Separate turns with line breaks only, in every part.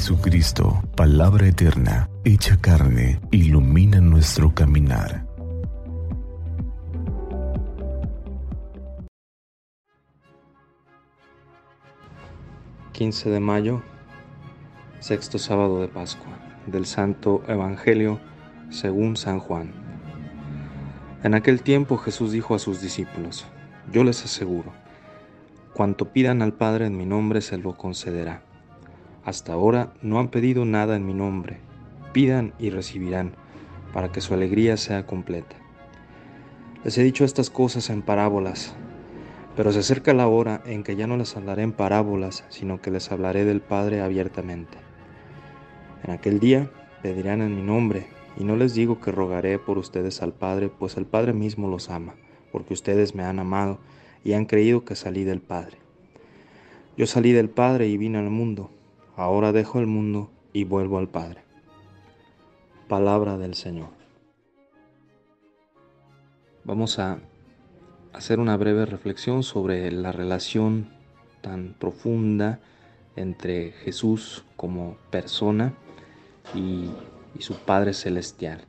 Jesucristo, palabra eterna, hecha carne, ilumina nuestro caminar.
...15 de mayo... ...sexto sábado de Pascua... ...del Santo Evangelio... ...según San Juan... En aquel tiempo Jesús dijo a sus discípulos... ...yo les aseguro... ...cuanto pidan al Padre en mi nombre se lo concederá hasta ahora no han pedido nada en mi nombre. Pidan y recibirán, para que su alegría sea completa. Les he dicho estas cosas en parábolas, pero se acerca la hora en que ya no les hablaré en parábolas, sino que les hablaré del Padre abiertamente. En aquel día pedirán en mi nombre, y no les digo que rogaré por ustedes al Padre, pues el Padre mismo los ama, porque ustedes me han amado y han creído que salí del Padre. Yo salí del Padre y vine al mundo ahora dejo el mundo y vuelvo al Padre. Palabra del Señor. Vamos a hacer una breve reflexión sobre la relación tan profunda entre Jesús como persona y, su Padre Celestial.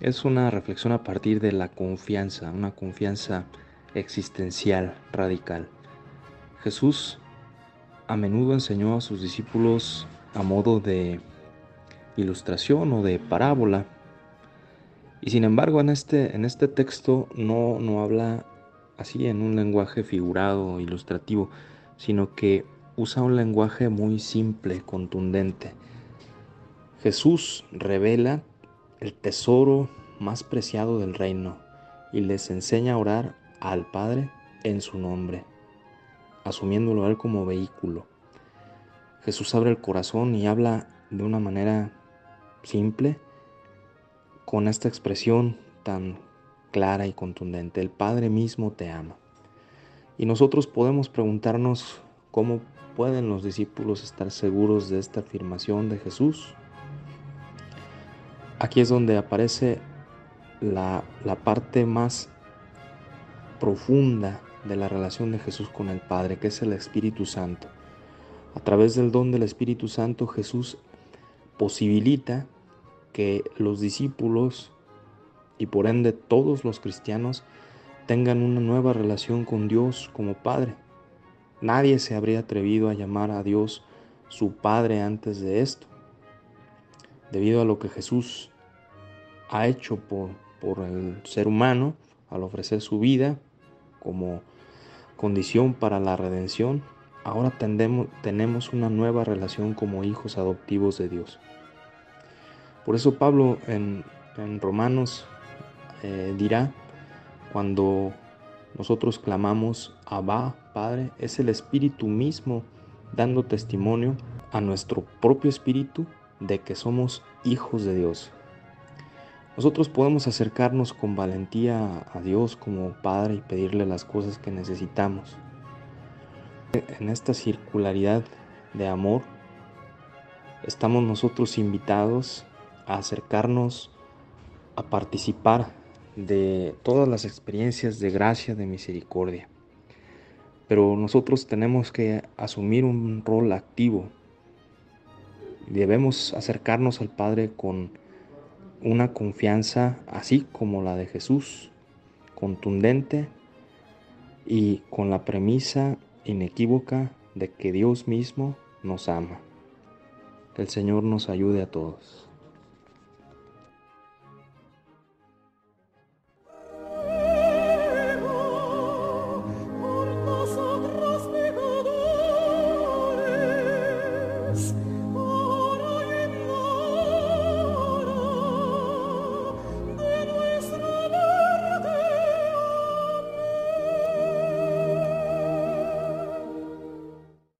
Es una reflexión a partir de la confianza, una confianza existencial radical. Jesús a menudo enseñó a sus discípulos a modo de ilustración o de parábola. Y sin embargo en este, en este texto no, no habla así en un lenguaje figurado, ilustrativo, sino que usa un lenguaje muy simple, contundente. Jesús revela el tesoro más preciado del reino y les enseña a orar al Padre en su nombre asumiéndolo a él como vehículo. Jesús abre el corazón y habla de una manera simple, con esta expresión tan clara y contundente. El Padre mismo te ama. Y nosotros podemos preguntarnos cómo pueden los discípulos estar seguros de esta afirmación de Jesús. Aquí es donde aparece la, la parte más profunda de la relación de Jesús con el Padre, que es el Espíritu Santo. A través del don del Espíritu Santo, Jesús posibilita que los discípulos y por ende todos los cristianos tengan una nueva relación con Dios como Padre. Nadie se habría atrevido a llamar a Dios su Padre antes de esto, debido a lo que Jesús ha hecho por, por el ser humano al ofrecer su vida como condición para la redención, ahora tenemos una nueva relación como hijos adoptivos de Dios. Por eso Pablo en, Romanos eh, dirá, cuando nosotros clamamos Abba, Padre, es el Espíritu mismo dando testimonio a nuestro propio espíritu de que somos hijos de Dios. Nosotros podemos acercarnos con valentía a Dios como Padre y pedirle las cosas que necesitamos. En esta circularidad de amor, estamos nosotros invitados a acercarnos a participar de todas las experiencias de gracia, de misericordia. Pero nosotros tenemos que asumir un rol activo. Debemos acercarnos al Padre con una confianza así como la de Jesús, contundente y con la premisa inequívoca de que Dios mismo nos ama. El Señor nos ayude a todos.